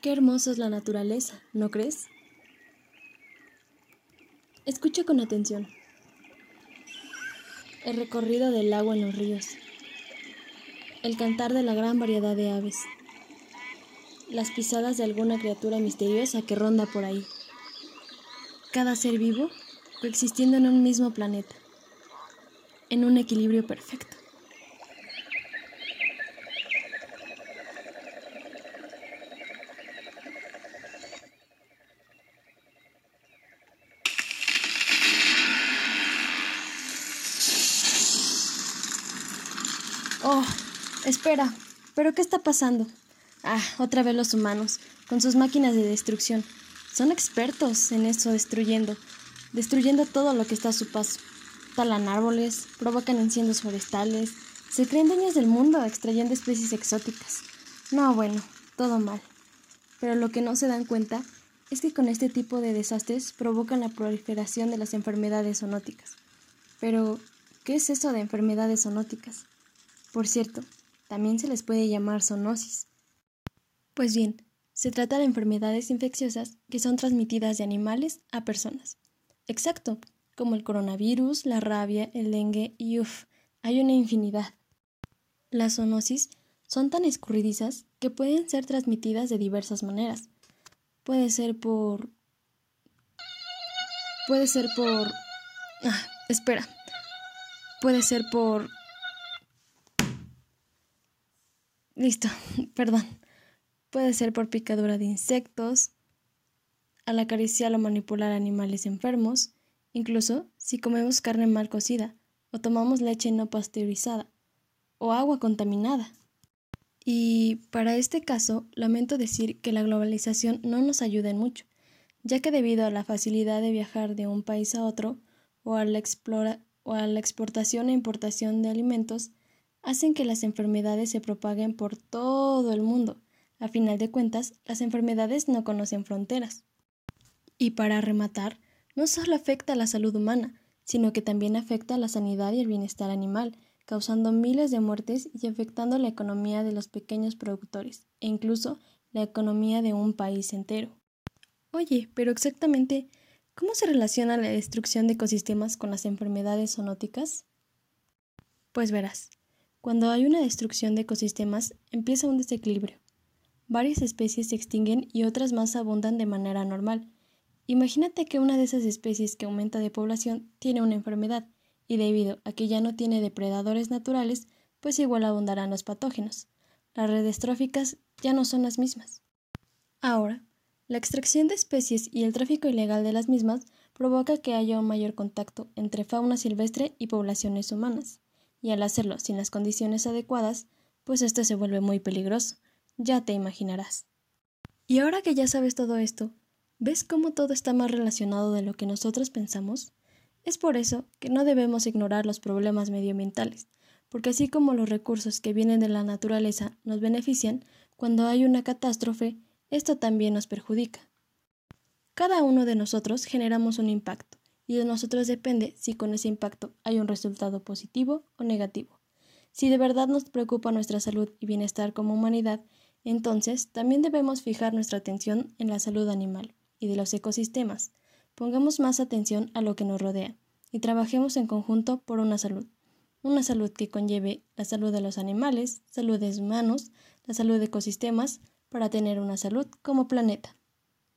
Qué hermosa es la naturaleza, ¿no crees? Escucha con atención. El recorrido del agua en los ríos. El cantar de la gran variedad de aves. Las pisadas de alguna criatura misteriosa que ronda por ahí. Cada ser vivo coexistiendo en un mismo planeta, en un equilibrio perfecto. Oh, espera, ¿pero qué está pasando? Ah, otra vez los humanos, con sus máquinas de destrucción. Son expertos en eso destruyendo, destruyendo todo lo que está a su paso. Talan árboles, provocan incendios forestales, se creen dueños del mundo extrayendo especies exóticas. No, bueno, todo mal. Pero lo que no se dan cuenta es que con este tipo de desastres provocan la proliferación de las enfermedades zoonóticas. Pero, ¿qué es eso de enfermedades zoonóticas? Por cierto, también se les puede llamar zoonosis. Pues bien, se trata de enfermedades infecciosas que son transmitidas de animales a personas. Exacto, como el coronavirus, la rabia, el dengue y uff, hay una infinidad. Las zoonosis son tan escurridizas que pueden ser transmitidas de diversas maneras. Puede ser por... Puede ser por... Ah, espera. Puede ser por Listo, perdón. Puede ser por picadura de insectos, al acariciar o manipular animales enfermos, incluso si comemos carne mal cocida o tomamos leche no pasteurizada o agua contaminada. Y para este caso, lamento decir que la globalización no nos ayuda en mucho, ya que debido a la facilidad de viajar de un país a otro o a la, o a la exportación e importación de alimentos, hacen que las enfermedades se propaguen por todo el mundo. A final de cuentas, las enfermedades no conocen fronteras. Y para rematar, no solo afecta a la salud humana, sino que también afecta a la sanidad y el bienestar animal, causando miles de muertes y afectando la economía de los pequeños productores, e incluso la economía de un país entero. Oye, pero exactamente, ¿cómo se relaciona la destrucción de ecosistemas con las enfermedades zoonóticas? Pues verás, cuando hay una destrucción de ecosistemas, empieza un desequilibrio. Varias especies se extinguen y otras más abundan de manera normal. Imagínate que una de esas especies que aumenta de población tiene una enfermedad, y debido a que ya no tiene depredadores naturales, pues igual abundarán los patógenos. Las redes tróficas ya no son las mismas. Ahora, la extracción de especies y el tráfico ilegal de las mismas provoca que haya un mayor contacto entre fauna silvestre y poblaciones humanas y al hacerlo sin las condiciones adecuadas, pues esto se vuelve muy peligroso, ya te imaginarás. Y ahora que ya sabes todo esto, ¿ves cómo todo está más relacionado de lo que nosotros pensamos? Es por eso que no debemos ignorar los problemas medioambientales, porque así como los recursos que vienen de la naturaleza nos benefician, cuando hay una catástrofe, esto también nos perjudica. Cada uno de nosotros generamos un impacto, y de nosotros depende si con ese impacto hay un resultado positivo o negativo. Si de verdad nos preocupa nuestra salud y bienestar como humanidad, entonces también debemos fijar nuestra atención en la salud animal y de los ecosistemas. Pongamos más atención a lo que nos rodea y trabajemos en conjunto por una salud. Una salud que conlleve la salud de los animales, salud de humanos, la salud de ecosistemas, para tener una salud como planeta.